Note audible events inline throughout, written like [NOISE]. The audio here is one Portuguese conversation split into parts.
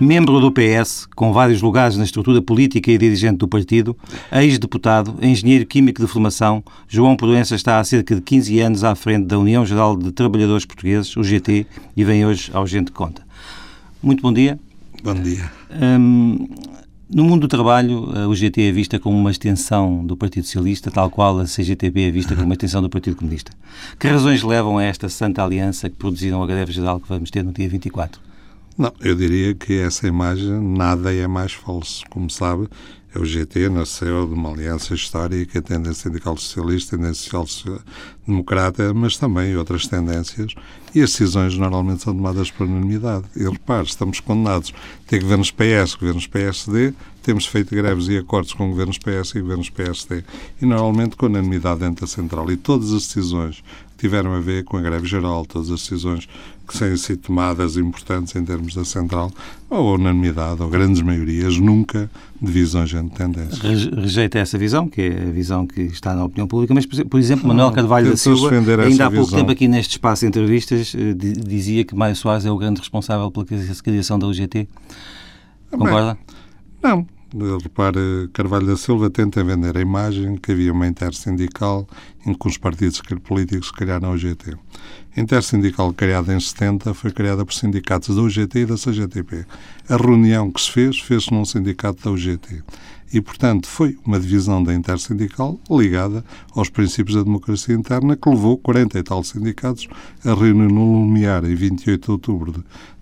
Membro do PS, com vários lugares na estrutura política e dirigente do partido, ex-deputado, engenheiro químico de formação, João Proença está há cerca de 15 anos à frente da União Geral de Trabalhadores Portugueses, o GT, e vem hoje ao Gente Conta. Muito bom dia. Bom dia. Hum, no mundo do trabalho, o GT é vista como uma extensão do Partido Socialista, tal qual a CGTB é vista como uma extensão do Partido Comunista. Que razões levam a esta santa aliança que produziram a greve geral que vamos ter no dia 24? Não, eu diria que essa imagem nada é mais falso. Como sabe, o GT nasceu de uma aliança histórica, tendência sindical socialista, tendência social-democrata, mas também outras tendências, e as decisões normalmente são tomadas por unanimidade. E repare, estamos condenados a ter governos PS, governos PSD, temos feito greves e acordos com governos PS e governos PSD, e normalmente com unanimidade dentro da central. E todas as decisões tiveram a ver com a greve geral, todas as decisões que têm sido tomadas importantes em termos da central, ou unanimidade, ou grandes maiorias, nunca divisões entre tendências. Rejeita essa visão, que é a visão que está na opinião pública, mas, por exemplo, Manuel Carvalho da Silva, ainda há pouco visão. tempo aqui neste espaço de entrevistas, eh, dizia que Mário Soares é o grande responsável pela criação da UGT. Concorda? Bem, não. Repare, Carvalho da Silva tenta vender a imagem que havia uma intersindical em que os partidos políticos criaram a UGT. A intersindical criada em 70 foi criada por sindicatos da UGT e da CGTP. A reunião que se fez, fez-se num sindicato da UGT e, portanto, foi uma divisão da intersindical ligada aos princípios da democracia interna que levou 40 e tal sindicatos a reunir no Lumiar em 28 de outubro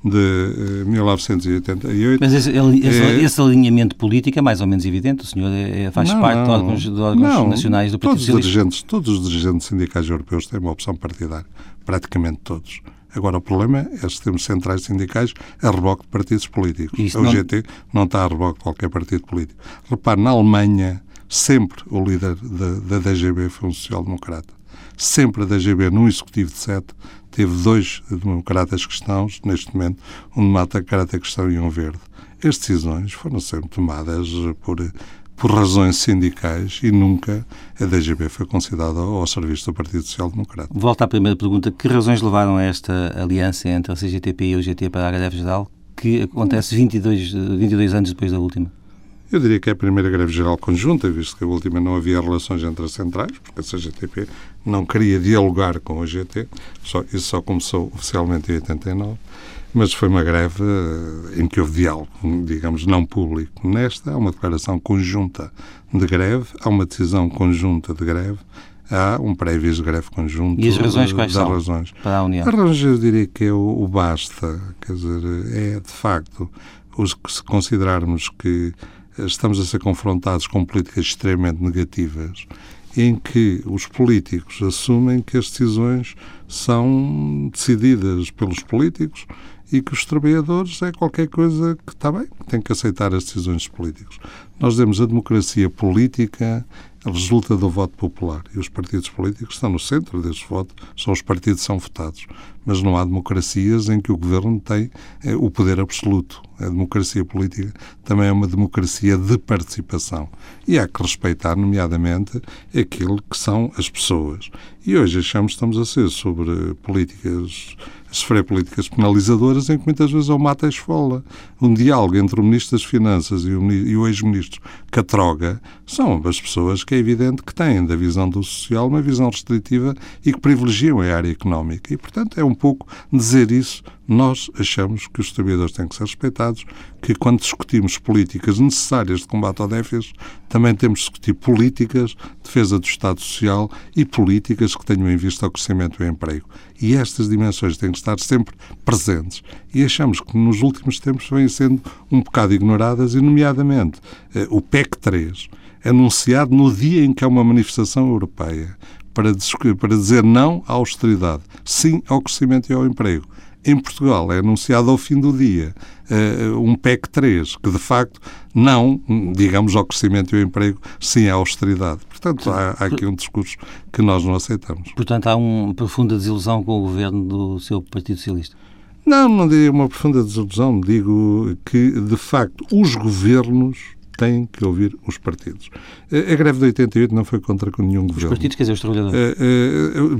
de, de uh, 1988. Mas esse, esse, é... esse, alinhamento político é mais ou menos evidente? O senhor é, é faz não, parte não, de órgãos, de órgãos não, nacionais do Partido todos Os dirigentes, todos os dirigentes sindicais europeus têm uma opção partidária, praticamente todos. Agora, o problema é os sistemas centrais sindicais a reboque de partidos políticos. Isso a UGT não... não está a reboque de qualquer partido político. Repare, na Alemanha, sempre o líder da, da DGB foi um social-democrata. Sempre a DGB, num executivo de sete, teve dois democratas cristãos, neste momento, um democrata cristão e um verde. As decisões foram sempre tomadas por por razões sindicais e nunca a DGB foi considerada ao serviço do Partido Social Democrata. Volto à primeira pergunta. Que razões levaram a esta aliança entre a CGTP e o GT para a greve geral, que acontece 22, 22 anos depois da última? Eu diria que é a primeira greve geral conjunta, visto que a última não havia relações entre as centrais, porque a CGTP não queria dialogar com a GT, só, isso só começou oficialmente em 89 mas foi uma greve eh, em que houve diálogo, digamos, não público. Nesta, há uma declaração conjunta de greve, há uma decisão conjunta de greve, há um pré-aviso de greve conjunto. E as razões quais são razões. para a União? A razão, eu diria que é o, o basta, quer dizer, é de facto, os, se considerarmos que estamos a ser confrontados com políticas extremamente negativas, em que os políticos assumem que as decisões são decididas pelos políticos e que os trabalhadores é qualquer coisa que está bem, tem que aceitar as decisões dos políticos. Nós demos a democracia política resulta do voto popular e os partidos políticos estão no centro desse voto, são os partidos são votados. Mas não há democracias em que o governo tem é, o poder absoluto. A democracia política também é uma democracia de participação e há que respeitar, nomeadamente, aquilo que são as pessoas. E hoje achamos que estamos a ser sobre políticas sofrer políticas penalizadoras em que muitas vezes é o mata a esfola. Um diálogo entre o Ministro das Finanças e o, e o ex-Ministro Catroga são as pessoas que é evidente que têm da visão do social uma visão restritiva e que privilegiam a área económica. E, portanto, é um pouco dizer isso nós achamos que os trabalhadores têm que ser respeitados, que quando discutimos políticas necessárias de combate ao déficit, também temos de discutir políticas de defesa do Estado Social e políticas que tenham em vista o crescimento e o emprego. E estas dimensões têm que estar sempre presentes. E achamos que nos últimos tempos vêm sendo um bocado ignoradas, e nomeadamente eh, o PEC 3, anunciado no dia em que há uma manifestação europeia para, para dizer não à austeridade, sim ao crescimento e ao emprego em Portugal é anunciado ao fim do dia uh, um PEC 3, que de facto não, digamos, ao crescimento e ao emprego, sim à austeridade. Portanto, há, há, aqui um discurso que nós não aceitamos. Portanto, há uma profunda desilusão com o governo do seu Partido Socialista? Não, não diria uma profunda desilusão. Digo que, de facto, os governos têm que ouvir os partidos. A greve de 88 não foi contra nenhum os governo. Os partidos, quer dizer, os trabalhadores.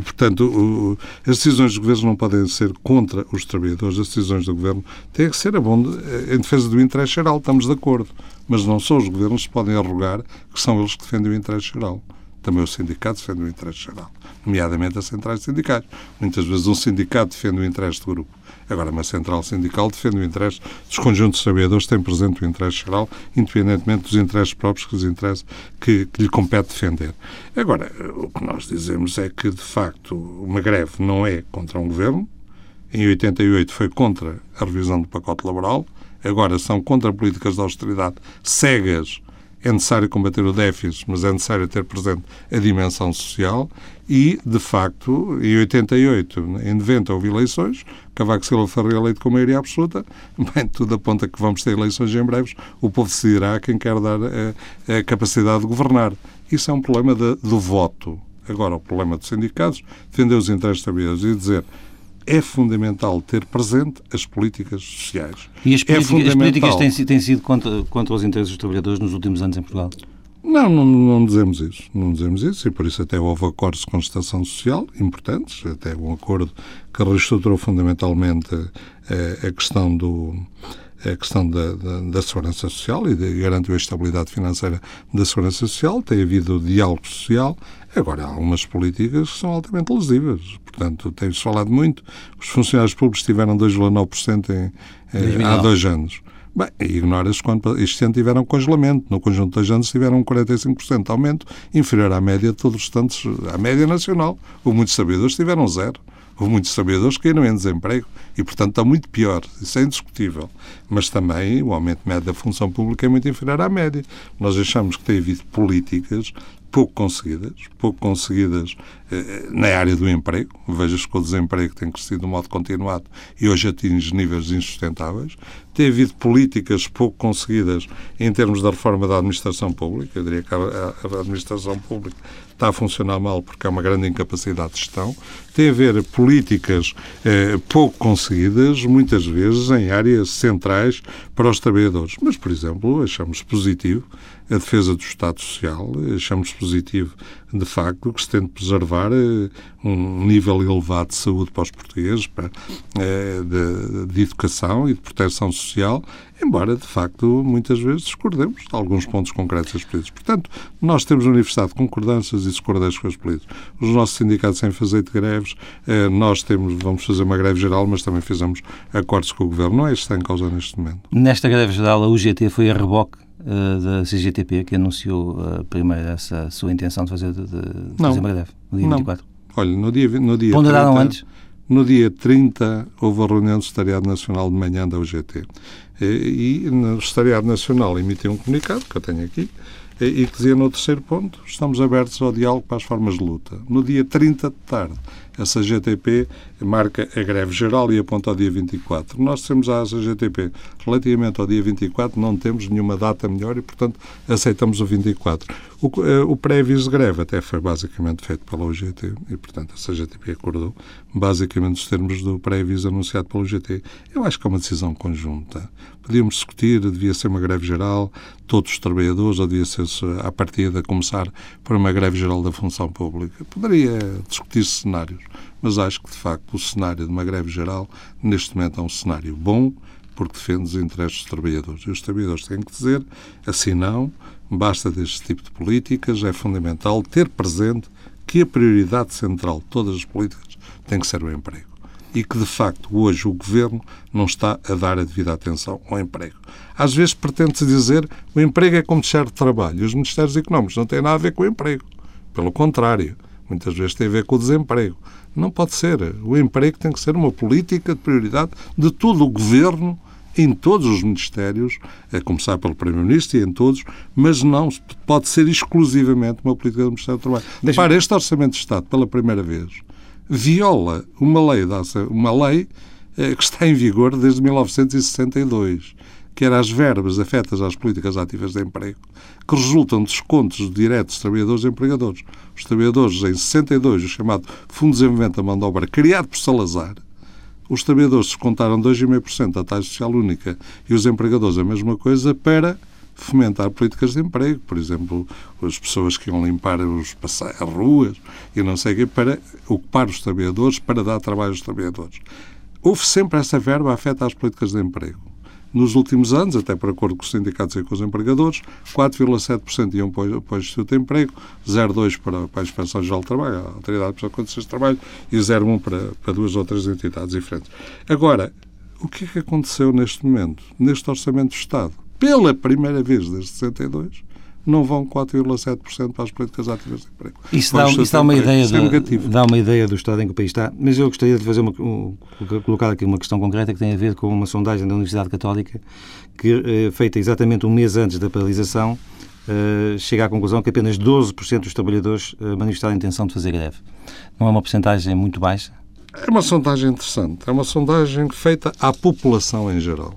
Portanto, as decisões dos governos não podem ser contra os trabalhadores. As decisões do governo têm que ser a bom, em defesa do interesse geral. Estamos de acordo. Mas não são os governos que podem arrogar que são eles que defendem o interesse geral. Também o sindicato defende o interesse geral, nomeadamente as centrais sindicais. Muitas vezes um sindicato defende o interesse do grupo. Agora, uma central sindical defende o interesse dos conjuntos de trabalhadores têm presente o interesse geral, independentemente dos interesses próprios que, os que, que lhe compete defender. Agora, o que nós dizemos é que, de facto, uma greve não é contra um governo. Em 88 foi contra a revisão do pacote laboral. Agora são contra políticas de austeridade cegas é necessário combater o déficit, mas é necessário ter presente a dimensão social e, de facto, em 88, em 90 houve eleições, Cavaco Silva foi reeleito com maioria absoluta, [LAUGHS] bem, tudo aponta que vamos ter eleições em breves, o povo decidirá quem quer dar a, a capacidade de governar. Isso é um problema de, do voto. Agora, o problema dos sindicatos, defender os interesses trabalhadores e dizer é fundamental ter presente as políticas sociais. E as, é políticas, as políticas têm, têm, sido contra, contra os interesses dos trabalhadores nos últimos anos em Portugal? Não, não, não, dizemos isso. Não dizemos isso e por isso até houve acordos de constatação social importantes, até um acordo que reestruturou fundamentalmente a, eh, a questão do a questão da, da, da, segurança social e de, garantiu a estabilidade financeira da segurança social, tem havido diálogo social. Agora, há algumas políticas que são altamente lesivas. Portanto, tem-se falado muito. Os funcionários públicos tiveram 2,9% em, eh, há dois anos. Bem, ignora-se quando este ano tiveram congelamento. No conjunto de dois anos tiveram um 45% de aumento, inferior à média de todos os restantes, à média nacional. Houve muitos sabedores tiveram zero. Houve muitos trabalhadores que caíram em desemprego e, portanto, está muito pior. Isso é indiscutível. Mas também o aumento médio da função pública é muito inferior à média. Nós achamos que tem havido políticas pouco conseguidas, pouco conseguidas eh, na área do emprego. Veja-se que o desemprego tem crescido de modo continuado e hoje atinge níveis insustentáveis. Tem havido políticas pouco conseguidas em termos da reforma da administração pública. Eu diria que a, a administração pública está a funcionar mal porque há uma grande incapacidade de gestão. Tem a ver políticas eh, pouco conseguidas, muitas vezes em áreas centrais para os trabalhadores. Mas, por exemplo, achamos positivo a defesa do Estado Social, achamos positivo, de facto, que se tente preservar eh, um nível elevado de saúde para os portugueses, eh, de, educação e de proteção social, embora, de facto, muitas vezes discordemos de alguns pontos concretos das políticas. Portanto, nós temos uma universidade de concordâncias e discordâncias com as políticas. Os nossos sindicatos têm fazer greves, eh, nós temos, vamos fazer uma greve geral, mas também fizemos acordos com o Governo. Não é isto que está em causa neste momento. Nesta greve geral, a UGT foi a reboque uh, da CGTP que anunciou uh, primeiro essa sua intenção de fazer, de, de fazer uma greve, no dia não. 24? Olha, no dia, no dia Ponderaram 30, antes? No dia 30 houve a reunião do Secretariado Nacional de manhã da UGT. E, e no Secretariado Nacional emitiu um comunicado, que eu tenho aqui, e que dizia no terceiro ponto, estamos abertos ao diálogo para as formas de luta. No dia 30 de tarde, a CGTP marca a greve geral e aponta ao dia 24. Nós temos a CGTP relativamente ao dia 24, não temos nenhuma data melhor e, portanto, aceitamos o 24. O, eh, o pré-aviso de greve até foi basicamente feito pela UGT e, portanto, a CGTP acordou basicamente os termos do pré-aviso anunciado pela UGT. Eu acho que é uma decisão conjunta. Podíamos discutir, devia ser uma greve geral, todos os trabalhadores, ou devia ser, à partida, começar por uma greve geral da função pública. Poderia discutir cenários mas acho que, de facto, o cenário de uma greve geral, neste momento, é um cenário bom, porque defende os interesses dos trabalhadores. E os trabalhadores têm que dizer, assim não, basta deste tipo de políticas, é fundamental ter presente que a prioridade central de todas as políticas tem que ser o emprego. E que, de facto, hoje o Governo não está a dar a devida atenção ao emprego. Às vezes pretende-se dizer o emprego é como deixar de trabalho. Os Ministérios Económicos não têm nada a ver com o emprego. Pelo contrário, muitas vezes tem a ver com o desemprego. Não pode ser. O emprego tem que ser uma política de prioridade de todo o governo, em todos os ministérios, a começar pelo Primeiro-Ministro e em todos, mas não pode ser exclusivamente uma política do Ministério do Trabalho. Para este Orçamento de Estado, pela primeira vez, viola uma lei, uma lei eh, que está em vigor desde 1962 que era as verbas afetas às políticas ativas de emprego, que resultam de descontos diretos de trabalhadores e empregadores. Os trabalhadores, em 62, o chamado Fundo de Desenvolvimento da Mão de Obra, criado por Salazar, os trabalhadores descontaram 2,5% da taxa social única e os empregadores a mesma coisa para fomentar políticas de emprego, por exemplo, as pessoas que iam limpar os as ruas e não sei o quê, para ocupar os trabalhadores, para dar trabalho aos trabalhadores. Houve sempre essa verba afeta às políticas de emprego. Nos últimos anos, até por acordo com os sindicatos e com os empregadores, 4,7% iam para, o Instituto de Emprego, 0,2% para, para a Inspeção Geral do Trabalho, a Autoridade para Condições de Trabalho, e 0,1% para, para duas outras entidades diferentes. Agora, o que é que aconteceu neste momento, neste Orçamento do Estado? Pela primeira vez desde 62, não vão 4,7% para as políticas ativas de emprego. Isso dá, isso dá uma ideia de, dá uma ideia do estado em que o país está, mas eu gostaria de fazer uma, um, colocar aqui uma questão concreta que tem a ver com uma sondagem da Universidade Católica que, eh, feita exatamente um mês antes da paralisação, eh, chega à conclusão que apenas 12% dos trabalhadores eh, manifestaram a intenção de fazer greve. Não é uma porcentagem muito baixa? É uma sondagem interessante. É uma sondagem feita à população em geral.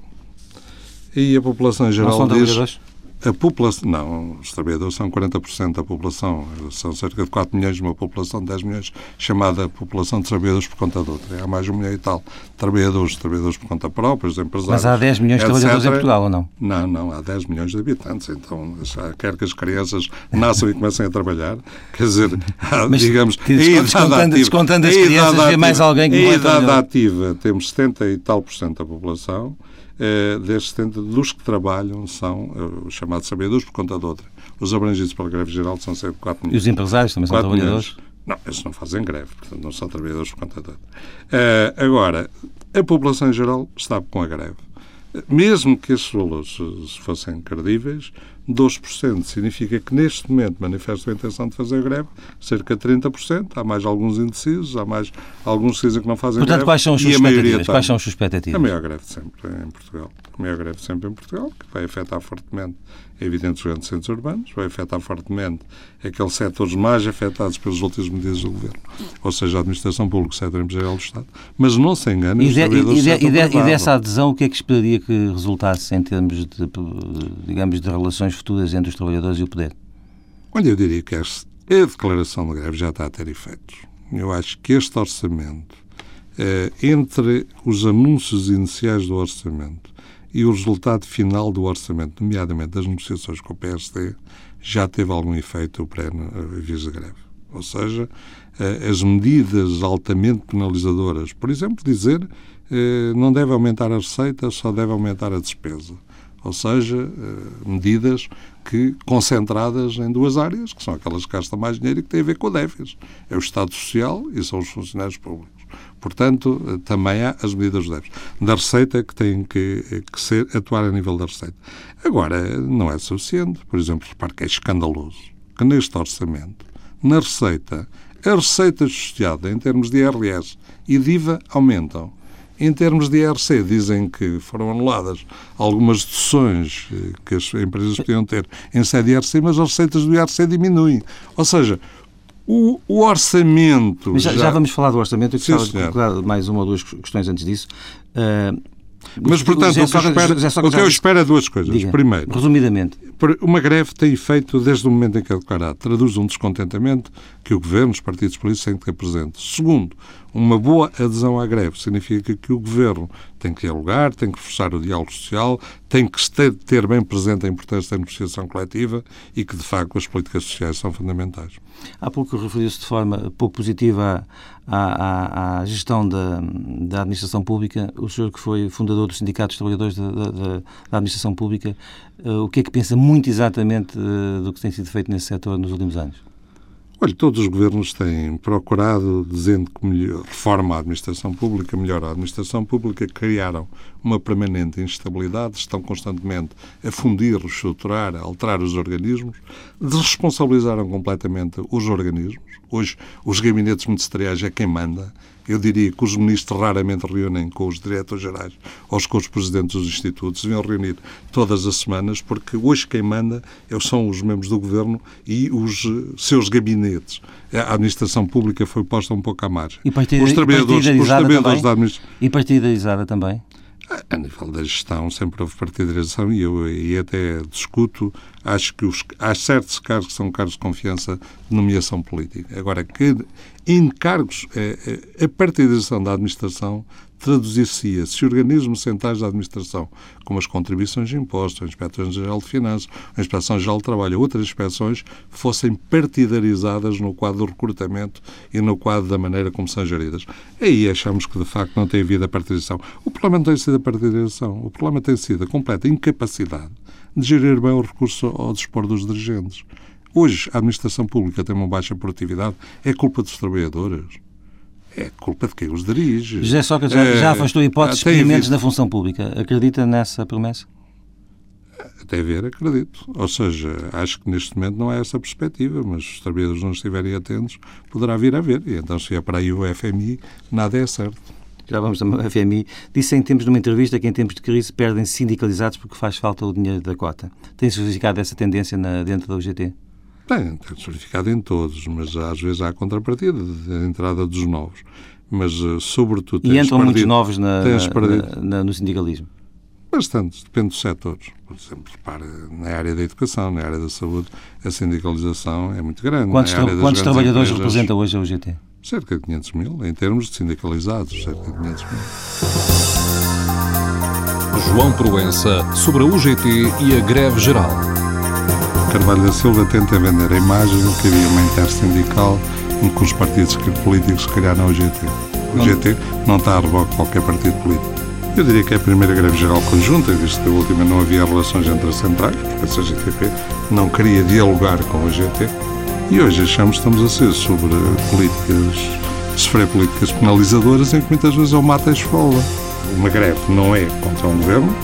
E a população em geral não são diz... A população, não, os trabalhadores são 40% da população, são cerca de 4 milhões de uma população de 10 milhões, chamada população de trabalhadores por conta de outra. Há mais de um milhão e tal trabalhadores, trabalhadores por conta própria, os empresários. Mas há 10 milhões de trabalhadores em Portugal ou não? Não, não, há 10 milhões de habitantes, então quer que as crianças nasçam e comecem a trabalhar, quer dizer, há, [LAUGHS] Mas, digamos, descontando, ativa, descontando as crianças, ativa, mais alguém que A idade ativa, temos 70 e tal por cento da população, eh, destes 70, dos que trabalham são uh, os chamados trabalhadores por conta de outra. Os abrangidos pela greve geral são cerca de 4 milhões. E os empresários também são trabalhadores? Milhões. Não, eles não fazem greve, portanto não são trabalhadores por conta de outra. Uh, agora, a população em geral está com a greve. Mesmo que esses valores fossem credíveis, 2% significa que neste momento manifestam a intenção de fazer greve, cerca de 30%. Há mais alguns indecisos, há mais alguns que dizem que não fazem Portanto, greve. quais são as suas expectativas? Quais são as suas expectativas? A maior greve sempre em Portugal. A maior greve sempre em Portugal, que vai afetar fortemente, é evidente, os grandes centros urbanos, vai afetar fortemente aqueles setores mais afetados pelas últimas medidas do Governo, ou seja, a administração pública, o setor empresarial do Estado. Mas não se engane, e, de, e, de, e, de, e dessa adesão, o que é que esperaria que resultasse em termos de, digamos, de relações futuras entre os trabalhadores e o poder? Olha, eu diria que a declaração de greve já está a ter efeitos. Eu acho que este orçamento, eh, entre os anúncios iniciais do orçamento e o resultado final do orçamento, nomeadamente das negociações com o PSD, já teve algum efeito pré-aviso de greve. Ou seja, eh, as medidas altamente penalizadoras, por exemplo, dizer eh, não deve aumentar a receita, só deve aumentar a despesa ou seja, eh, medidas que concentradas em duas áreas, que são aquelas que gastam mais dinheiro e que têm a ver com déficit. É o Estado Social e são os funcionários públicos. Portanto, também há as medidas déficit. Da receita que têm que, que ser, atuar a nível da receita. Agora, não é suficiente. Por exemplo, repare que é escandaloso que neste orçamento, na receita, a receita associada em termos de IRS e de IVA aumentam em termos de IRC, dizem que foram anuladas algumas deduções eh, que as empresas podiam ter em sede de IRC, mas as receitas do IRC diminuem. Ou seja, o, o orçamento. Já, já... vamos falar do orçamento. Eu gostava de colocar mais uma ou duas questões antes disso. Uh, mas, portanto, o que, eu espero, o que eu espero é duas coisas. Diga, Primeiro, resumidamente, uma greve tem efeito desde o momento em que é declarada. Traduz um descontentamento que o Governo, os partidos políticos têm que ter presente. Segundo, uma boa adesão à greve significa que o Governo tem que dialogar, tem que reforçar o diálogo social, tem que ter, bem presente a importância da negociação coletiva e que, de facto, as políticas sociais são fundamentais. Há pouco referiu-se de forma pouco positiva à, à, à gestão da, da, administração pública. O senhor que foi fundador dos Trabalhadores da, da, da Administração Pública, uh, o que é que pensa muito exatamente uh, do que tem sido feito nesse setor nos últimos anos? Olha, todos os governos têm procurado, dizendo que melhor, reforma a administração pública, melhora a administração pública, criaram uma permanente instabilidade, estão constantemente a fundir, reestruturar, a alterar os organismos, desresponsabilizaram completamente os organismos. Hoje, os gabinetes ministeriais é quem manda eu diria que os ministros raramente reúnem com os diretores gerais ou com os presidentes dos institutos, deviam reunir todas as semanas, porque hoje quem manda são os membros do governo e os eh, seus gabinetes. A administração pública foi posta um pouco à margem. E partida, os trabalhadores, os trabalhadores da administração. E partidarizada também? A nível da gestão sempre houve partidarização e eu e até discuto, acho que os, há certos cargos que são cargos de confiança de nomeação política. Agora, que em cargos, a, a partidarização da administração traduzir-se-ia se organismos centrais da administração, como as contribuições de impostos, a Inspeção-Geral de Finanças, a Inspeção-Geral de Trabalho ou outras inspeções, fossem partidarizadas no quadro do recrutamento e no quadro da maneira como são geridas. Aí achamos que, de facto, não tem havido a partidarização. O problema não tem sido a partidarização, o problema tem sido a completa incapacidade de gerir bem o recurso ao dispor dos dirigentes. Hoje, a administração pública tem uma baixa produtividade, é culpa dos trabalhadores é culpa de quem os dirige. José Sócrates já, já afastou hipóteses de experimentos havido... na função pública. Acredita nessa promessa? Até ver, acredito. Ou seja, acho que neste momento não é essa a perspectiva, mas se os trabalhadores não estiverem atentos, poderá vir a ver. E então, se é para aí o FMI, nada é certo. Já vamos também ao FMI. Disse em tempos de uma entrevista que em tempos de crise perdem sindicalizados porque faz falta o dinheiro da cota. Tem-se verificado essa tendência na, dentro da UGT? Tem, tem verificado em todos, mas às vezes há a contrapartida da entrada dos novos. Mas, eh, sobretudo... E entram perdido, muitos novos na, na, na, no sindicalismo? Bastante, depende dos setores. Por exemplo, repare, na área da educação, na área da saúde, a sindicalização é muito grande. Quantos, tra quantos trabalhadores empresas, representa hoje a UGT? Cerca de 500 mil, em termos de sindicalizados, cerca de 500 mil. João Proença sobre a UGT e a greve geral. Carvalho da Silva tenta vender a imagem que havia uma intersindical em que os partidos políticos criaram o GT. O GT não está a reboque qualquer partido político. Eu diria que é a primeira greve geral conjunta, visto que a última não havia relações entre as centrais, porque a CGTP não queria dialogar com a GT. E hoje achamos que estamos a ser sobre políticas, sofrer políticas penalizadoras em que muitas vezes é o mata a escola. Uma greve não é contra um governo.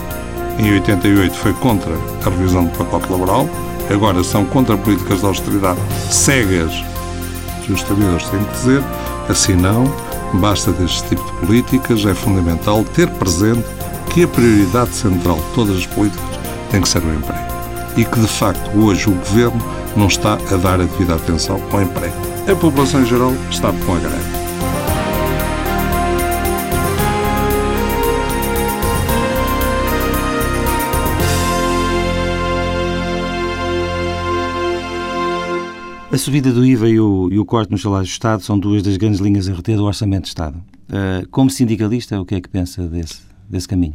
Em 88 foi contra a revisão do pacote laboral agora são contra políticas de austeridade cegas, que os trabalhadores têm que dizer, assim não, basta deste tipo de políticas, é fundamental ter presente que a prioridade central de todas as políticas tem que ser o emprego. E que, de facto, hoje o Governo não está a dar a devida atenção ao emprego. A população em geral está com a greve. A subida do IVA e o, e o corte nos salários do Estado são duas das grandes linhas a reter do Orçamento de Estado. Uh, como sindicalista, o que é que pensa desse, desse caminho?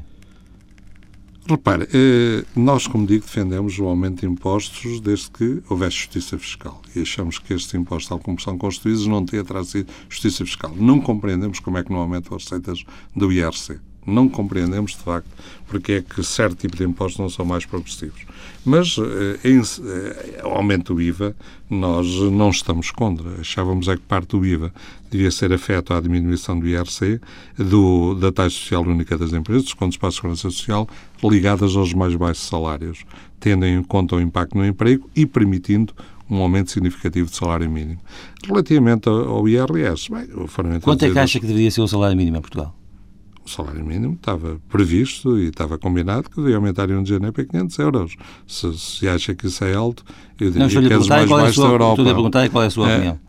Repare, eh, nós, como digo, defendemos o aumento de impostos desde que houvesse justiça fiscal. E achamos que estes impostos, tal como são constituídos, não têm trazido justiça fiscal. Não compreendemos como é que não aumentam as receitas do IRC não compreendemos, de facto, porque é que certo tipo de impostos não são mais progressivos. Mas, eh, em, eh, aumento do IVA, nós não estamos contra. Achávamos é que parte do IVA devia ser afeto à diminuição do IRC, do, da taxa social única das empresas, dos contos para a segurança social, ligadas aos mais baixos salários, tendo em conta o impacto no emprego e permitindo um aumento significativo de salário mínimo. Relativamente ao IRS, bem, Quanto é que acha que deveria ser o salário mínimo em Portugal? O salário mínimo estava previsto e estava combinado que devia aumentar em 1 de janeiro para 500 euros. Se, se acha que isso é alto, eu diria não, que é dos mais é baixos da Europa. Estou a perguntar qual é a sua é, opinião.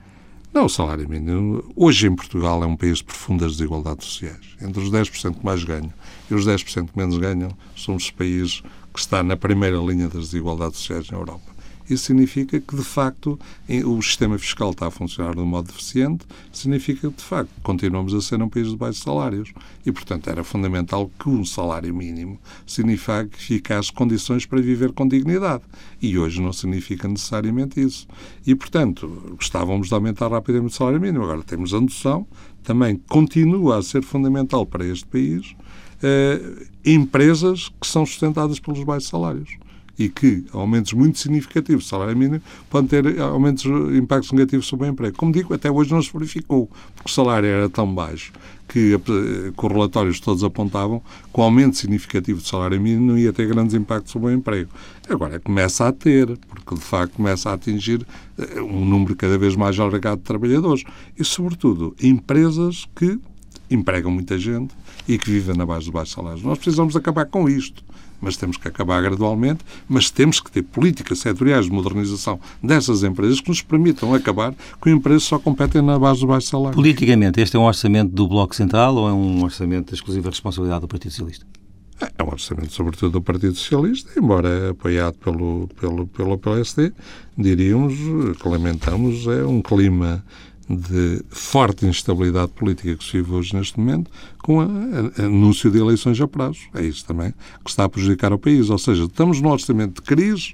Não, o salário mínimo, hoje em Portugal é um país de profundas desigualdades sociais. Entre os 10% que mais ganham e os 10% que menos ganham, somos países que está na primeira linha das desigualdades sociais na Europa. Isso significa que, de facto, o sistema fiscal está a funcionar de um modo deficiente, significa que, de facto, continuamos a ser um país de baixos salários. E, portanto, era fundamental que um salário mínimo significasse condições para viver com dignidade. E hoje não significa necessariamente isso. E, portanto, gostávamos de aumentar rapidamente o salário mínimo. Agora temos a noção, também continua a ser fundamental para este país, eh, empresas que são sustentadas pelos baixos salários e que aumentos muito significativos do salário mínimo podem ter aumentos, impactos negativos sobre o emprego. Como digo, até hoje não se verificou, porque o salário era tão baixo que, com relatórios todos apontavam que o aumento significativo do salário mínimo não ia ter grandes impactos sobre o emprego. Agora começa a ter, porque de facto começa a atingir eh, um número cada vez mais alargado de trabalhadores e, sobretudo, empresas que empregam muita gente e que vivem na base dos baixos salários. Nós precisamos acabar com isto mas temos que acabar gradualmente, mas temos que ter políticas setoriais de modernização dessas empresas que nos permitam acabar com empresas que só competem na base do baixo salário. Politicamente, este é um orçamento do Bloco Central ou é um orçamento de exclusiva responsabilidade do Partido Socialista? É um orçamento, sobretudo, do Partido Socialista, embora apoiado pelo, pelo, pelo PSD, diríamos que lamentamos é um clima de forte instabilidade política que se vive hoje neste momento, com o anúncio de eleições a prazo. É isso também que está a prejudicar o país. Ou seja, estamos num orçamento de crise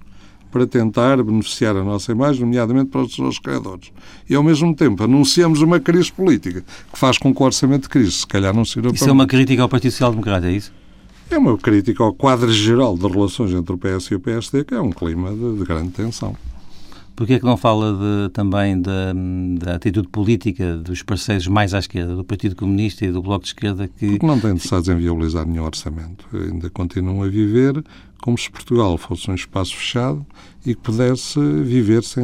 para tentar beneficiar a nossa imagem, nomeadamente para os seus criadores. E, ao mesmo tempo, anunciamos uma crise política que faz com que o orçamento de crise, se calhar, não sirva Isso é uma crítica ao Partido Social Democrata, é isso? É uma crítica ao quadro geral de relações entre o PS e o PSD, que é um clima de, de grande tensão. Porquê é que não fala de, também da, da, atitude política dos parceiros mais à esquerda, do Partido Comunista e do Bloco de Esquerda? Que... Porque não têm interessados em viabilizar nenhum orçamento. Ainda continuam a viver como se Portugal fosse um espaço fechado e que pudesse viver sem,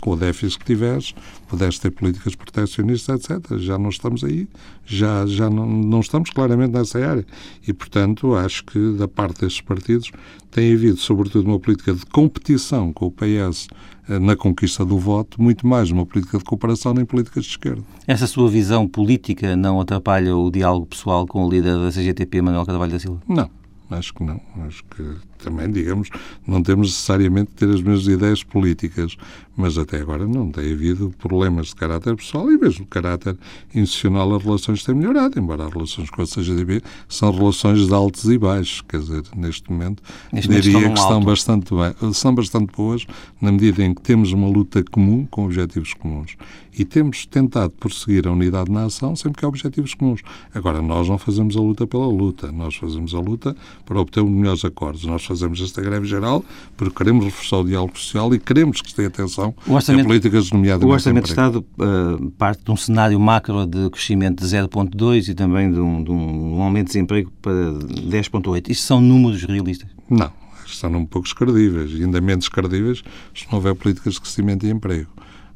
com o déficit que tivesse, pudesse ter políticas proteccionistas, etc. Já não estamos aí, já, já não, não estamos claramente nessa área. E, portanto, acho que da parte destes partidos tem havido, sobretudo, uma política de competição com o PS eh, na conquista do voto, muito mais uma política de cooperação nem políticas de esquerda. Essa sua visão política não atrapalha o diálogo pessoal com o líder da CGTP, Manuel Carvalho da Silva? Não, acho que não. Acho que também, digamos, não temos necessariamente de ter as mesmas ideias políticas, mas até agora não tem havido problemas de caráter pessoal e mesmo de caráter institucional as relações têm melhorado, embora as relações com a CGDB são relações de altos e baixos, quer dizer, neste momento neste diria momento que estão bastante, bem, são bastante boas na medida em que temos uma luta comum com objetivos comuns e temos tentado prosseguir a unidade na ação sempre que há objetivos comuns. Agora, nós não fazemos a luta pela luta, nós fazemos a luta para obter melhores acordos. Nós fazemos esta greve geral porque queremos reforçar o diálogo social e queremos que se tenha atenção a políticas nomeadas O Orçamento de Estado uh, parte de um cenário macro de crescimento de 0,2 e também de um, de um aumento de desemprego para 10,8. Isto são números realistas? Não, são um pouco credíveis, e ainda menos credíveis se não houver políticas de crescimento e emprego.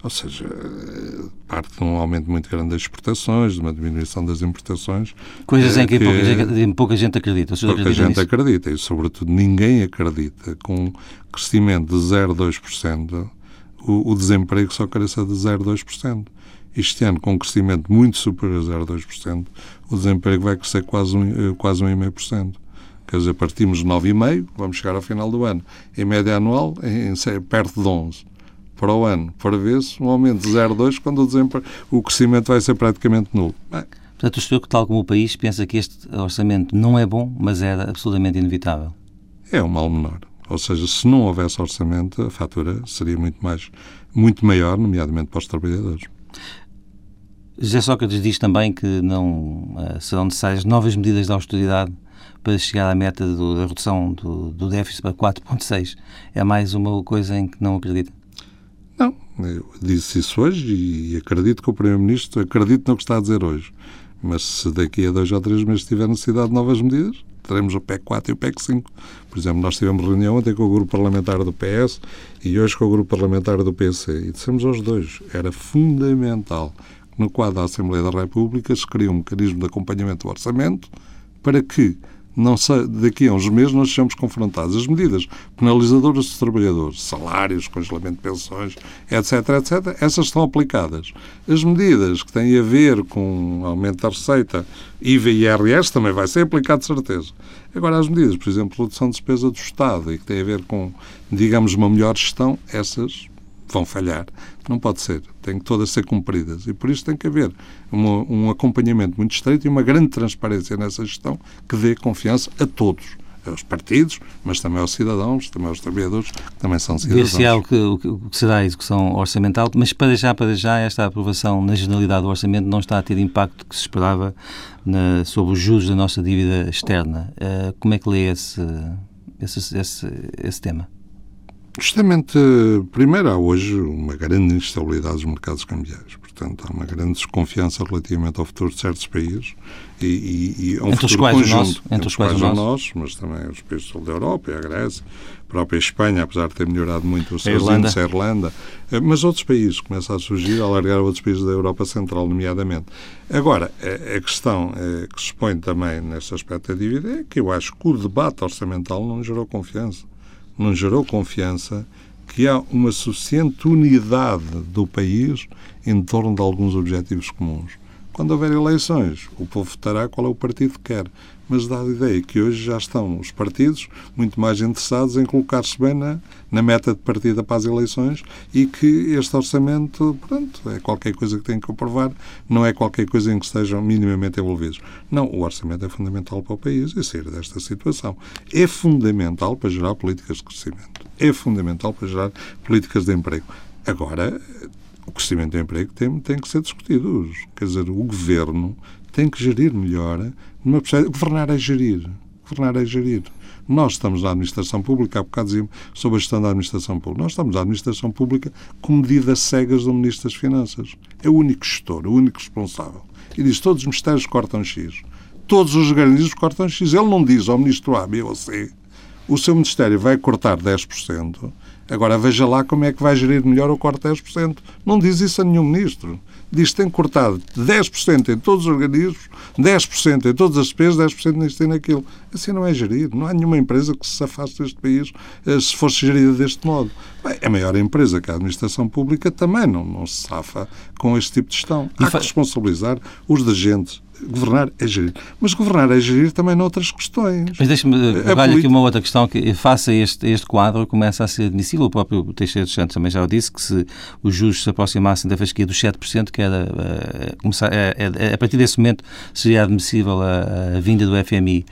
Ou seja, parte de um aumento muito grande das exportações, de uma diminuição das importações. Coisas em que, que pouca, gente, pouca, gente acredita. Pouca acredita gente nisso? acredita e, sobretudo, ninguém acredita com um crescimento de 0,2%, o, o desemprego só cresça de 0,2%. Este ano, com um crescimento muito superior a 0,2%, o desemprego vai crescer quase, um, eh, quase 1,5%. Quer dizer, partimos de 9,5%, vamos chegar ao final do ano, em média anual, em, em perto de 11% para o ano, para ver-se um aumento de 0,2 quando o, desemprego, o crescimento vai ser praticamente nulo. Bem, Portanto, o senhor, tal como o país, pensa que este orçamento não é bom, mas era absolutamente inevitável? É um mal menor. Ou seja, se não houvesse orçamento, a fatura seria muito, mais, muito maior, nomeadamente para os trabalhadores. José Sócrates diz também que não uh, serão necessárias novas medidas de austeridade para chegar à meta do, da redução do, do déficit para 4,6. É mais uma coisa em que não acredita? Eu disse isso hoje e acredito que o Primeiro-Ministro, acredito no que está a dizer hoje. Mas se daqui a dois ou três meses tiver necessidade de novas medidas, teremos o PEC 4 e o PEC 5. Por exemplo, nós tivemos reunião ontem com o grupo parlamentar do PS e hoje com o grupo parlamentar do PC. E dissemos aos dois, era fundamental que no quadro da Assembleia da República se crie um mecanismo de acompanhamento do orçamento para que não sei, daqui a uns meses nós sejamos confrontados. As medidas penalizadoras dos trabalhadores, salários, congelamento de pensões, etc., etc., essas estão aplicadas. As medidas que têm a ver com aumento da receita, IVA e IRS, também vai ser aplicado de certeza. Agora, as medidas, por exemplo, redução de despesa do Estado e que têm a ver com, digamos, uma melhor gestão, essas vão falhar. Não pode ser. Têm que todas ser cumpridas. E por isso tem que haver um, um acompanhamento muito estreito e uma grande transparência nessa gestão que dê confiança a todos aos partidos, mas também aos cidadãos, também aos trabalhadores, que também são cidadãos. Ver-se o que, o que será a execução orçamental, mas para já, para já, esta aprovação na generalidade do orçamento não está a ter impacto que se esperava na, sobre os juros da nossa dívida externa. Uh, como é que lê esse, esse, esse, esse tema? Justamente, primeiro, há hoje uma grande instabilidade dos mercados cambiais. Portanto, há uma grande desconfiança relativamente ao futuro de certos países e, e, e um entre futuro os conjunto. Nosso, entre, entre os quais, quais o nosso, mas também os países do sul da Europa a Grécia, a própria Espanha, apesar de ter melhorado muito os seus índices, a Irlanda, eh, mas outros países começam a surgir, a alargar outros países da Europa Central, nomeadamente. Agora, a questão eh, que se põe também neste aspecto da dívida é que eu acho que o debate orçamental não gerou confiança não gerou confiança que há uma suficiente unidade do país em torno de alguns objetivos comuns. Quando houver eleições, o povo votará qual é o partido que quer. Mas dá a ideia que hoje já estão os partidos muito mais interessados em colocar-se bem na, na meta de partida para as eleições e que este orçamento, pronto, é qualquer coisa que tem que aprovar, não é qualquer coisa em que estejam minimamente envolvidos. Não, o orçamento é fundamental para o país e sair desta situação. É fundamental para gerar políticas de crescimento. É fundamental para gerar políticas de emprego. Agora, o crescimento do emprego tem, tem que ser discutido. Quer dizer, o governo tem que gerir melhor. Numa... Governar é gerir. Governar é gerir. Nós estamos na administração pública, há bocado dizíamos sobre a gestão da administração pública. Nós estamos na administração pública com medidas cegas do Ministro das Finanças. É o único gestor, o único responsável. E diz: todos os ministérios cortam X. Todos os organismos cortam X. Ele não diz ao Ministro A, B ou C o seu Ministério vai cortar 10%, agora veja lá como é que vai gerir melhor o corte 10%. Não diz isso a nenhum Ministro. Diz que tem cortado 10% em todos os organismos, 10% em todas as despesas, 10% nisto e naquilo. Assim não é gerir. Não há nenhuma empresa que se afaste deste país eh, se fosse gerida deste modo. Bem, a maior empresa que a administração pública também não, não se safa com este tipo de gestão. Há que responsabilizar os agentes governar é gerir. Mas governar é gerir também noutras questões. Mas deixe-me colocar aqui uma outra questão que, face a este, este quadro, começa a ser admissível. O próprio Teixeira dos Santos também já o disse, que se os juros se aproximassem da fasquia dos 7%, que era, uh, começar, uh, a partir desse momento seria admissível a, a vinda do FMI.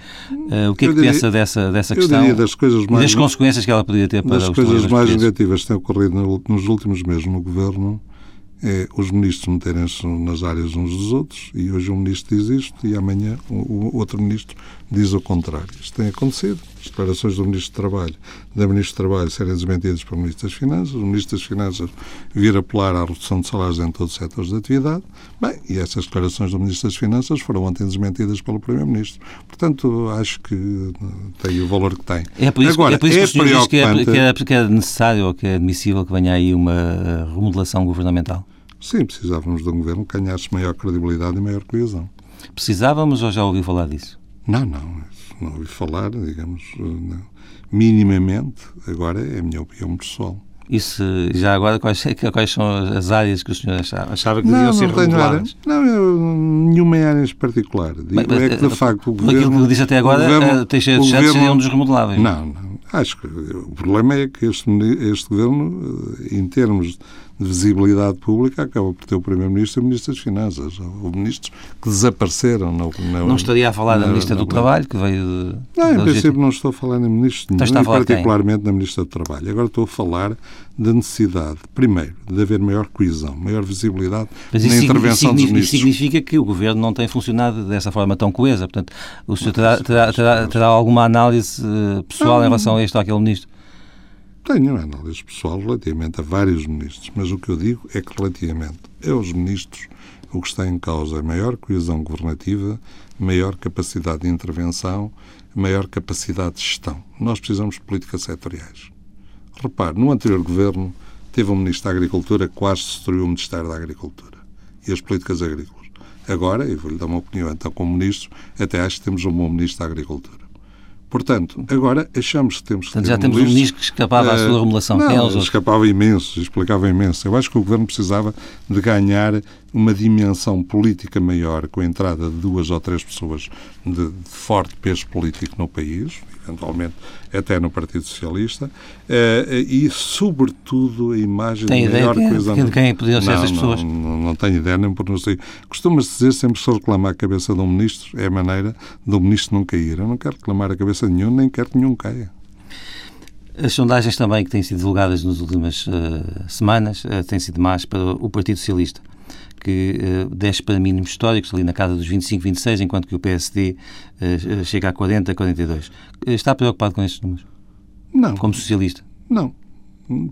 O que é que diria, pensa dessa, dessa questão das coisas mais, e das consequências que ela poderia ter para das os coisas mais negativas que têm ocorrido nos últimos meses no Governo é os ministros meterem-se nas áreas uns dos outros e hoje um ministro diz isto e amanhã o outro ministro diz o contrário. Isto tem acontecido. As declarações do Ministro do Trabalho, da Ministro do Trabalho serem desmentidas pelo Ministro das Finanças, o Ministro das Finanças vir apelar à redução de salários em todos os setores de atividade, bem, e essas declarações do Ministro das Finanças foram ontem desmentidas pelo Primeiro-Ministro. Portanto, acho que tem o valor que tem. É por isso, Agora, é por isso que é que é, que, é, que é necessário ou que é admissível que venha aí uma remodelação governamental? Sim, precisávamos de um governo que ganhasse maior credibilidade e maior coesão. Precisávamos ou já ouviu falar disso? Não, não. Não ouvi falar, digamos, não. minimamente. Agora é a minha opinião pessoal. Isso, já agora, quais, quais são as áreas que o senhor achava? Achava que deviam não, ser não remodeladas? Não, eu, nenhuma área em particular. Digo, Bem, é que, de facto, o governo... Aquilo que disse até agora, governo, Teixeira de seria um dos remodeláveis. Não, não. Acho que o problema é que este, este governo, em termos de visibilidade pública, acaba por ter o Primeiro-Ministro e o Ministro das Finanças. ou ministros que desapareceram. Na, na, não estaria a falar na, da Ministra do Trabalho, que veio de. Não, em princípio não estou a falar na Ministra então e particularmente na Ministra do Trabalho. Agora estou a falar da necessidade, primeiro, de haver maior coesão, maior visibilidade Mas na intervenção dos ministros. Isso significa que o Governo não tem funcionado dessa forma tão coesa. Portanto, o senhor terá, terá, terá, terá alguma análise eh, pessoal não, em relação a este ou aquele ministro? Tenho análise pessoal relativamente a vários ministros, mas o que eu digo é que relativamente aos ministros o que está em causa é maior coesão governativa, maior capacidade de intervenção, maior capacidade de gestão. Nós precisamos de políticas setoriais. Repare, no anterior governo teve um ministro da Agricultura que quase destruiu o Ministério da Agricultura e as políticas agrícolas. Agora, e vou-lhe dar uma opinião, então, como ministro, até acho que temos um bom ministro da Agricultura. Portanto, agora achamos que temos que Portanto, já temos um ministro que escapava à sua remodelação. Não, é escapava imenso, explicava imenso. Eu acho que o Governo precisava de ganhar uma dimensão política maior com a entrada de duas ou três pessoas de, de forte peso político no país, eventualmente até no Partido Socialista, eh, e, sobretudo, a imagem Tem de maior ideia coisa... De quem poderiam ser essas pessoas? Não, não, não tenho ideia, nem por não sei. Costuma-se dizer, sempre que se reclamar a cabeça de um ministro, é a maneira de um ministro não cair. Eu não quero reclamar a cabeça de nenhum, nem quero que nenhum caia. As sondagens também que têm sido divulgadas nas últimas uh, semanas uh, têm sido más para o Partido Socialista que uh, desce para mínimos históricos, ali na casa dos 25, 26, enquanto que o PSD uh, chega a 40, 42. Está preocupado com estes números? Não. Como socialista? Não.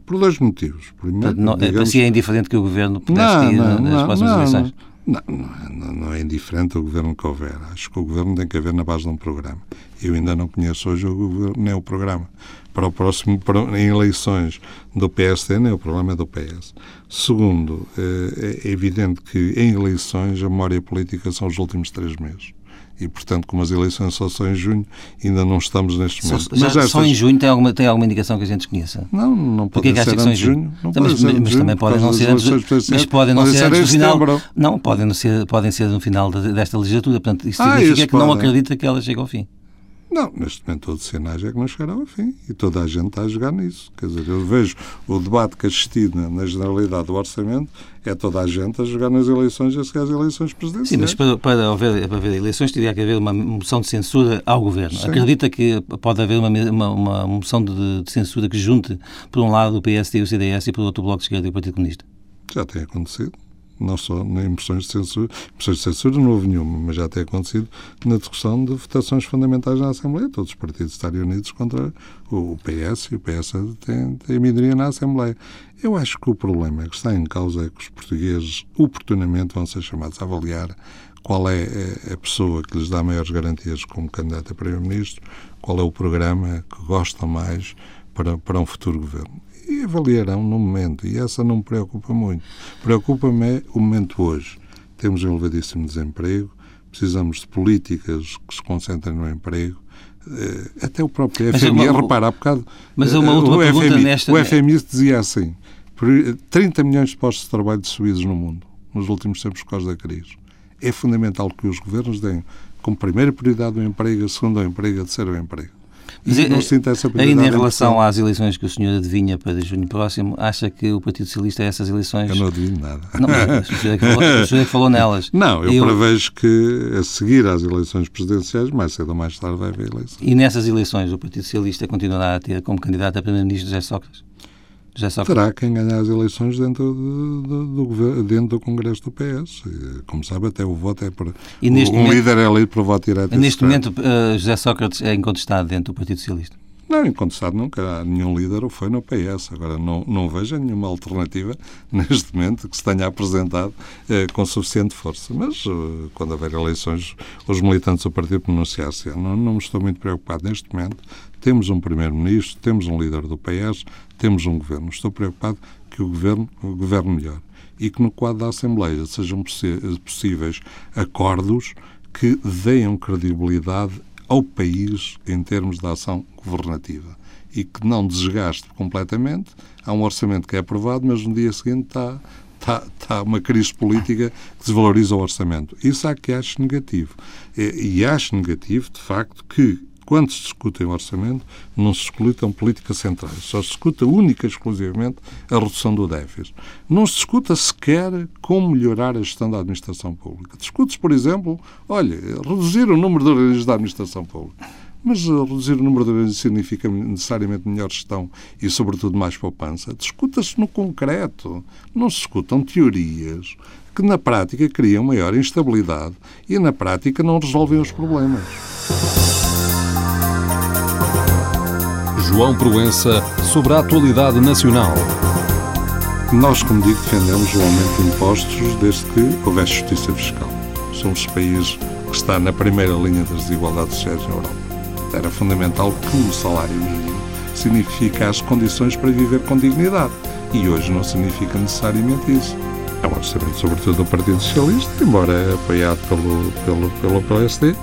Por dois motivos. Primeiro, não, digamos... Para si é indiferente que o Governo pudesse não, ir não, nas não, próximas eleições? Não, não, não, é indiferente o Governo que houver. Acho que o Governo tem que haver na base de um programa. Eu ainda não conheço hoje o Governo, nem o programa para o próximo, para, em eleições do PSD, nem o problema é do PS. Segundo, eh, é evidente que em eleições a memória política são os últimos três meses. E, portanto, como as eleições só são em junho, ainda não estamos neste momento. Só, mas estas... só em junho tem alguma, tem alguma indicação que a gente conheça? Não, não pode ser antes de junho. Não mas, mas, mas também podem não ser antes, mas podem não ser antes do final. Não, podem, não ser, podem ser no final desta legislatura. Portanto, isso ah, significa que não acredita que ela chegue ao fim. Não, neste momento todos os sinais é que não chegaram ao fim e toda a gente está a jogar nisso. Quer dizer, eu vejo o debate que assisti na, na generalidade do orçamento é toda a gente a jogar nas eleições e a seguir às eleições presidenciais. Sim, mas para, para, haver, para haver eleições teria que haver uma moção de censura ao governo. Sim. Acredita que pode haver uma, uma, uma moção de, de, censura que junte, por um lado, o PSD e o CDS e por outro, o Bloco de Esquerda e o Partido Comunista? Já tem acontecido não só em moções de censura, moções de censura não houve nenhuma, mas já tem acontecido na discussão de votações fundamentais na Assembleia, todos os partidos estarem unidos contra o PS e o PS tem, tem minoria na Assembleia. Eu acho que o problema que está em causa é que os portugueses oportunamente vão ser chamados a avaliar qual é a pessoa que lhes dá maiores garantias como candidato a Primeiro-Ministro, qual é o programa que gostam mais para, para um futuro governo avaliarão no momento. E essa não me preocupa muito. Preocupa-me é o momento hoje. Temos um elevadíssimo desemprego, precisamos de políticas que se concentrem no emprego. Eh, até o próprio FMI, uma, repara, há bocado. Mas uma última o pergunta FMI, nesta. O FMI dizia assim: 30 milhões de postos de trabalho subidos no mundo nos últimos tempos por causa da crise. É fundamental que os governos deem como primeira prioridade o emprego, a segunda o emprego, a terceira o emprego. Mas e não é, sinta essa Ainda em relação às eleições que o senhor adivinha para junho próximo, acha que o Partido Socialista, essas eleições. Eu não adivinho nada. Não, o senhor é que falou, o senhor é que falou nelas. [LAUGHS] Não, eu, eu prevejo que a seguir às eleições presidenciais, mais cedo ou mais tarde, vai haver eleições. E nessas eleições, o Partido Socialista continuará a ter como candidato a Primeiro-Ministro José Sócrates? Terá quem ganhar as eleições dentro, de, de, do, dentro do Congresso do PS. Como sabe, até o voto é por. E neste um momento, líder é eleito por voto direto. Neste momento, uh, José Sócrates é incontestado dentro do Partido Socialista. Não, incontestado nunca. Nenhum líder ou foi no PS. Agora, não, não vejo nenhuma alternativa [LAUGHS] neste momento que se tenha apresentado eh, com suficiente força. Mas, eh, quando houver eleições, os militantes do partido pronunciar-se. Não, não me estou muito preocupado neste momento. Temos um primeiro-ministro, temos um líder do PS, temos um governo. Estou preocupado que o governo o governo melhor e que no quadro da Assembleia sejam possíveis acordos que deem credibilidade ao país em termos de ação governativa e que não desgaste completamente. Há um orçamento que é aprovado, mas no dia seguinte está, está, está uma crise política que desvaloriza o orçamento. Isso há que acho negativo. E acho negativo, de facto, que quando se discute em orçamento, não se discutam políticas centrais. Só se discuta única e exclusivamente a redução do déficit. Não se discuta sequer como melhorar a gestão da administração pública. Discute-se, por exemplo, olha, reduzir o número de organismos da administração pública. Mas reduzir o número de organismos significa necessariamente melhor gestão e, sobretudo, mais poupança. Discuta-se no concreto. Não se discutam teorias que, na prática, criam maior instabilidade e, na prática, não resolvem os problemas. João Proença sobre a atualidade nacional. Nós, como digo, defendemos o aumento de impostos desde que houvesse justiça fiscal. Somos o país que está na primeira linha das desigualdades sociais na Europa. Era fundamental que o salário mínimo significasse condições para viver com dignidade. E hoje não significa necessariamente isso. É um orçamento, sobretudo, do Partido Socialista, embora apoiado pelo, pelo, pelo PSD.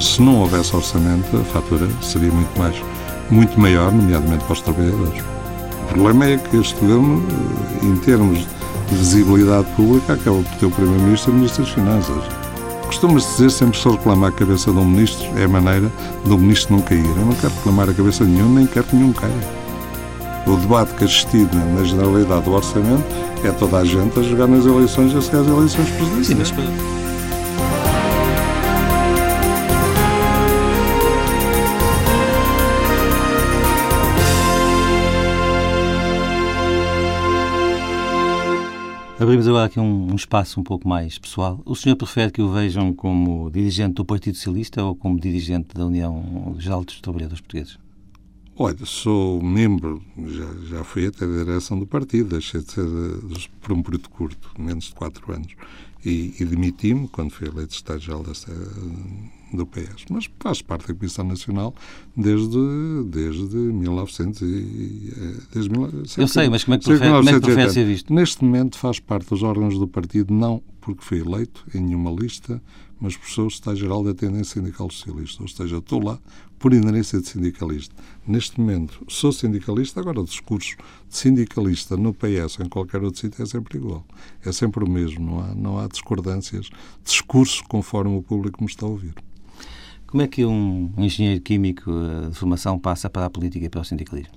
Se não houvesse orçamento, a fatura seria muito mais muito maior, nomeadamente para os trabalhadores. O problema é que este governo, eh, em termos de visibilidade pública, acaba por ter o Primeiro-Ministro e o Ministro das Finanças. Costuma-se dizer sempre se reclamar a cabeça de um ministro é a maneira de um ministro não cair. Eu não quero reclamar a cabeça de nenhum, nem quero que nenhum caia. O debate que assisti na generalidade do orçamento é toda a gente a jogar nas eleições a seguir às eleições presidenciais. Sim, mas Abrimos agora aqui um, um, espaço um pouco mais pessoal. O senhor prefere que o vejam como dirigente do Partido Socialista ou como dirigente da União Geral dos Trabalhadores Portugueses? Olha, sou membro, já, já fui até da direção do partido, deixei de ser por um período curto, menos de quatro anos, e, e demiti-me quando fui eleito Estado-Geral do PS. Mas faço parte da Comissão Nacional desde, desde 1900 e, eh, desde, Eu sei, mas como é que prefere, como é que prefere ser visto? Neste momento faz parte dos órgãos do partido, não porque fui eleito em nenhuma lista, mas por ser secretário-geral da tendência sindical socialista. Ou seja, estou lá por inerência de sindicalista. Neste momento, sou sindicalista, agora o discurso de sindicalista no PS ou em qualquer outro sítio é sempre igual. É sempre o mesmo, não há, não há discordâncias. Discurso conforme o público me está a ouvir. Como é que um engenheiro químico eh, de formação passa para a política e para o sindicalismo?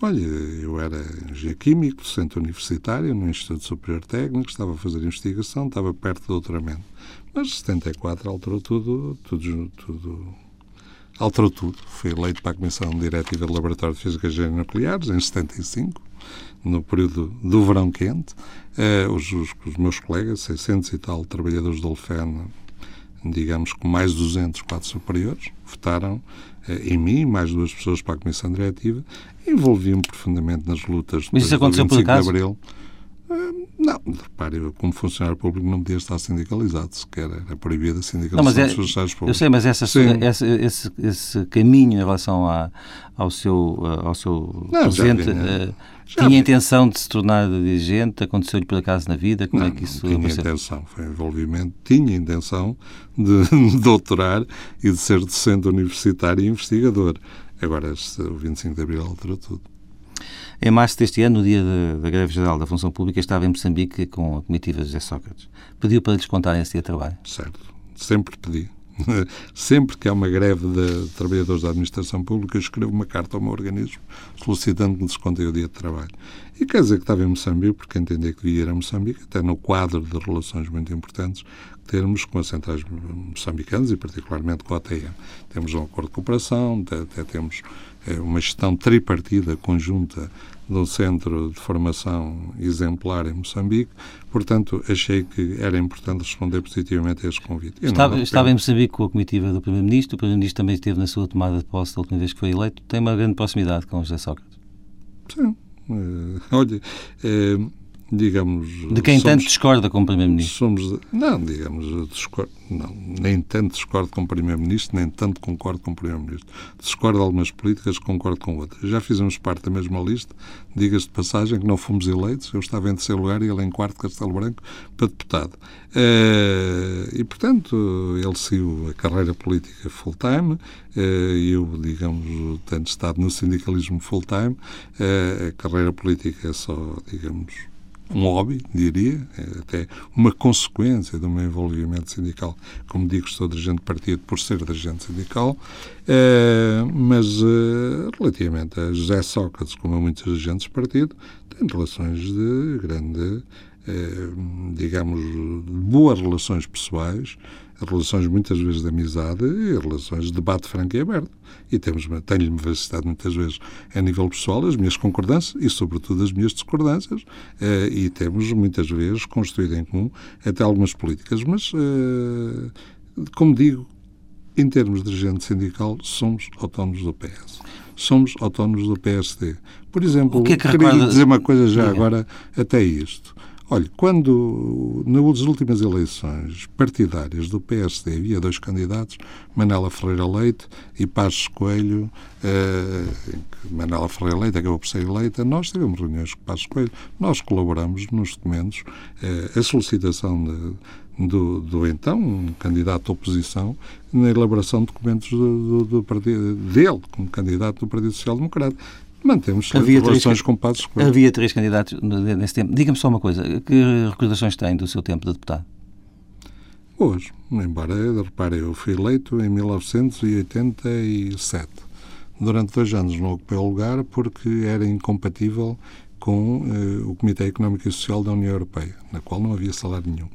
Olha, eu era engenheiro químico, docente universitário no Instituto Superior Técnico, estava a fazer investigação, estava perto do doutoramento. Mas 74 alterou tudo, tudo, tudo alterou tudo. Fui eleito para a Comissão Diretiva do Laboratório de Física e Engenharia Nucleares em 75, no período do verão quente. Uh, os, os, os, meus colegas, 600 e tal trabalhadores do Olfen, digamos com mais 200 quadros superiores, votaram uh, em mim, mais duas pessoas para a Comissão Diretiva, envolvi-me profundamente nas lutas Mas isso aconteceu por acaso? de Abril. Não, repare, como funcionário público, não podia estar sindicalizado, sequer era proibida a sindicalização não, é, dos funcionários públicos. Eu sei, mas essa, essa, esse, esse, caminho em relação ao seu, ao seu não, presente vinha, uh, tinha vinha. intenção de se tornar dirigente? Aconteceu-lhe por acaso na vida? Como não, é que isso não tinha intenção, foi envolvimento. Tinha intenção de [LAUGHS] doutorar e de ser docente universitário e investigador. Agora, o 25 de Abril alterou tudo. Em março deste ano, no dia da, greve geral da função pública, estava em Moçambique com a comitiva José Sócrates. Pediu para lhes contarem esse dia de trabalho? Certo. Sempre pedi. [LAUGHS] Sempre que há uma greve de trabalhadores da administração pública, escrevo uma carta ao meu organismo solicitando que me o dia de trabalho. E quer dizer que estava em Moçambique, porque entendia que devia ir a Moçambique, até no quadro de relações muito importantes que termos com as centrais moçambicanas e particularmente com a ATM. Temos um acordo de cooperação, até, temos uma gestão tripartida conjunta do Centro de Formação Exemplar em Moçambique. Portanto, achei que era importante responder positivamente a este convite. Estava, estava, em Moçambique com a comitiva do Primeiro-Ministro. O Primeiro-Ministro também esteve na sua tomada de posse da última vez que foi eleito. Tem uma grande proximidade com José Sócrates. Sim. Uh, [LAUGHS] olha, uh, digamos... De quem somos, tanto discorda com o Primeiro-Ministro? Somos, não, digamos, discordo, não, nem tanto discordo com o Primeiro-Ministro, nem tanto concordo com o Primeiro-Ministro. Discordo de algumas políticas, concordo com outras. Já fizemos parte da mesma lista, diga-se de passagem que não fomos eleitos, eu estava em terceiro lugar e ele em quarto, Castelo Branco, para deputado. Uh, e, portanto, ele seguiu a carreira política full-time, uh, eu, digamos, tenho estado no sindicalismo full-time, uh, a carreira política é só, digamos, um hobby, diria, é até uma consequência do meu envolvimento sindical. Como digo, sou dirigente de partido por ser dirigente sindical, eh, mas eh, relativamente a José Sócrates, como a muitos dirigentes de partido, tem relações de grande, eh, digamos, boas relações pessoais, relações muitas vezes de amizade e relações de debate franco e aberto. E temos, tenho-lhe manifestado muitas vezes a nível pessoal as minhas concordâncias e, sobretudo, as minhas discordâncias eh, e temos muitas vezes construído em comum até algumas políticas. Mas, eh, como digo, em termos de dirigente sindical, somos autónomos do PS. Somos autónomos do PSD. Por exemplo, que é que queria recorda... dizer uma coisa já agora até isto. Olha, quando nas últimas eleições partidárias do PSD havia dois candidatos, Manela Ferreira Leite e Passos Coelho, eh, Manela Ferreira Leite acabou por ser eleita, nós tivemos reuniões com Passos Coelho, nós colaboramos nos documentos, eh, a solicitação de, do, do, então um candidato à oposição na elaboração de documentos do, do, do partido, dele como candidato do Partido Social Democrata. Mantemos havia relações três, com. Havia três candidatos nesse tempo. Diga-me só uma coisa. Que recordações tem do seu tempo de deputado? Hoje, embora, repare, eu fui eleito em 1987. Durante dois anos não ocupei o lugar porque era incompatível com uh, o Comitê Económico e Social da União Europeia, na qual não havia salário nenhum.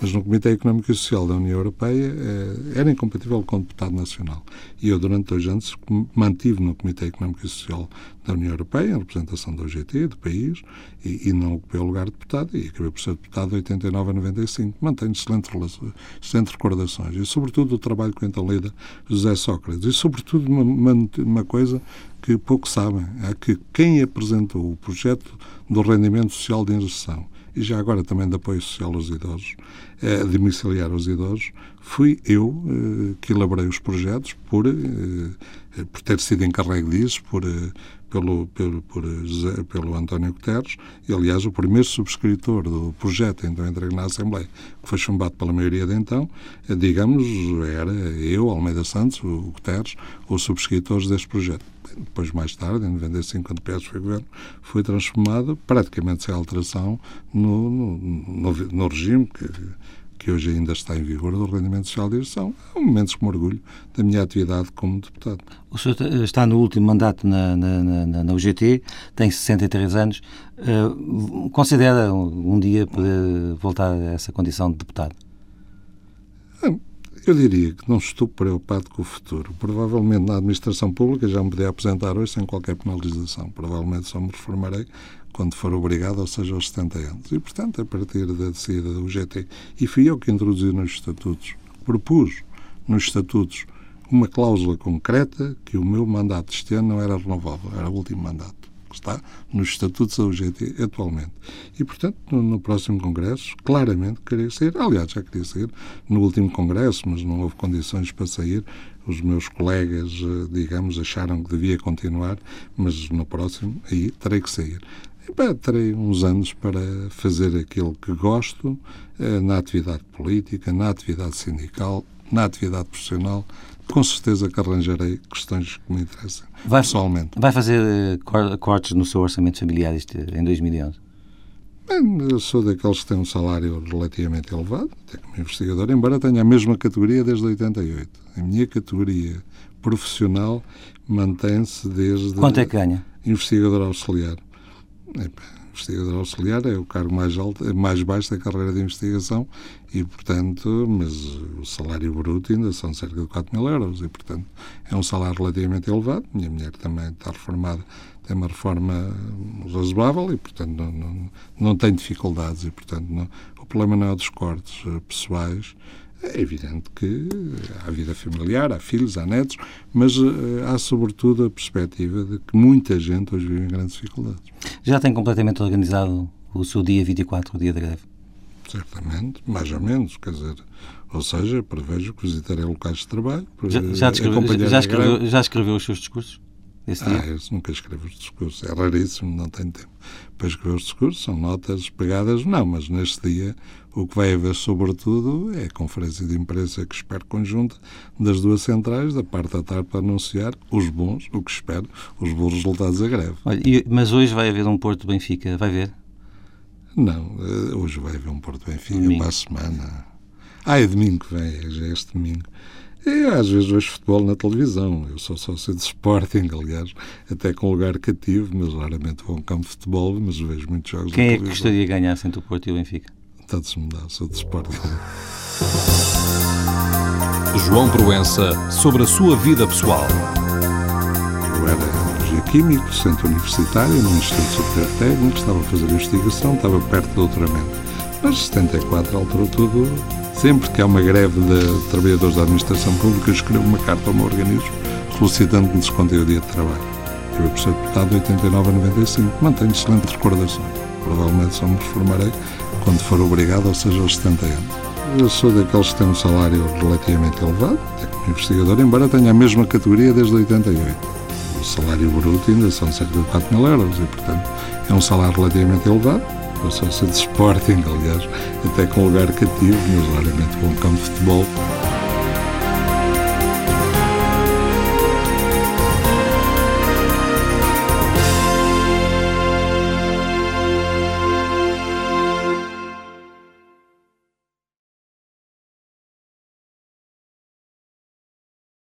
Mas no Comitê Económico e Social da União Europeia uh, era incompatível com o deputado nacional. E eu, durante dois anos, mantive no Comitê Económico e Social da União Europeia, em representação da OGT, do país, e, e, não ocupei o lugar de deputado, e acabei por ser deputado de 89 a 95. Mantenho excelentes, excelentes recordações, e sobretudo o trabalho que então lida José Sócrates, e sobretudo uma, uma coisa que pouco sabem, é que quem apresentou o projeto do rendimento social de inserção e já agora também de apoio social aos idosos, eh, domiciliar aos idosos, fui eu eh, que elaborei os projetos por, eh, por ter sido encarregue disso, por, eh, pelo, pelo, por, pelo António Guterres, e aliás o primeiro subscritor do projeto então entregue na Assembleia, que foi chumbado pela maioria de então, digamos, era eu, Almeida Santos, o Guterres, os subscritores deste projeto. Depois, mais tarde, em 95, quando o PS foi governo, foi transformado, praticamente sem alteração, no, no, no, no regime que que hoje ainda está em vigor, do rendimento social de gestão. É um momento que me orgulho da minha atividade como deputado. O senhor está no último mandato na, na, na, na UGT, tem 63 anos. Uh, considera um dia poder voltar a essa condição de deputado? Eu diria que não estou preocupado com o futuro. Provavelmente na administração pública já me podia aposentar hoje sem qualquer penalização. Provavelmente só me reformarei quando for obrigado, ou seja, aos 70 anos. E, portanto, a partir da descida do GT, e fui eu que introduzi nos estatutos, propus nos estatutos uma cláusula concreta que o meu mandato este ano não era renovável, era o último mandato que está nos estatutos da UGT atualmente. E, portanto, no, no, próximo Congresso, claramente queria sair. Aliás, já queria sair no último Congresso, mas não houve condições para sair. Os meus colegas, eh, digamos, acharam que devia continuar, mas no próximo, aí terei que sair. E, terei uns anos para fazer aquilo que gosto eh, na atividade política, na atividade sindical, na atividade profissional, com certeza que arranjarei questões que me interessam vai, pessoalmente. Vai fazer uh, cortes no seu orçamento familiar este, em 2011? Bem, eu sou daqueles que têm um salário relativamente elevado, até como investigador, embora tenha a mesma categoria desde 88. A minha categoria profissional mantém-se desde... Quanto é que ganha? Investigador auxiliar. Epa, investigador auxiliar é o cargo mais alto, mais baixo da carreira de investigação e, portanto, mas o salário bruto ainda são cerca de 4 mil euros e, portanto, é um salário relativamente elevado. Minha mulher também está reformada, tem uma reforma razoável e, portanto, não, não, não tem dificuldades e, portanto, não, o problema não é dos cortes eh, pessoais, é evidente que há vida familiar, há filhos, há netos, mas uh, há sobretudo a perspectiva de que muita gente hoje vive em grandes dificuldades. Já tem completamente organizado o seu dia 24, o dia da greve? Certamente, mais ou menos, quer dizer, ou seja, prevejo que visitarei locais de trabalho. Já, já, descreveu, já, escreveu, já escreveu os seus discursos? Esse ah, eu nunca escrevo os discursos, é raríssimo, não tenho tempo para escrever os discursos, são notas pegadas, não, mas neste dia o que vai haver, sobretudo, é a conferência de imprensa que espero conjunta das duas centrais, da parte da tarde, para anunciar os bons, o que espero, os bons resultados da greve. Olha, mas hoje vai haver um Porto Benfica, vai ver? Não, eh, hoje vai haver um Porto Benfica domingo. para a semana. Ah, é domingo que vem, já é este domingo. Eu às vezes vejo futebol na televisão. Eu sou sócio de Sporting, aliás, até com lugar cativo, mas raramente vou a um campo de futebol, mas vejo muitos jogos Quem é que gostaria de ganhar entre o Porto e o Benfica? Tanto se me dá, sou de Sporting. João Proença, sobre a sua vida pessoal. Eu era engenheiro químico, centro universitário, no Instituto Superior Técnico, estava a fazer investigação, estava perto do doutoramento. Mas 74 alterou tudo Sempre que há uma greve de trabalhadores da administração pública, eu escrevo uma carta ao meu organismo solicitando que me descontem o dia de trabalho. Eu, ser deputado de 89 a 95, mantenho excelentes recordações. Provavelmente só me reformarei quando for obrigado, ou seja, aos 70 anos. Eu sou daqueles que têm um salário relativamente elevado, até como investigador, embora tenha a mesma categoria desde 88. O salário bruto ainda são cerca de 4 mil euros e, portanto, é um salário relativamente elevado sou sócio de Sporting, aliás, até com lugar cativo, mas raramente um campo de futebol.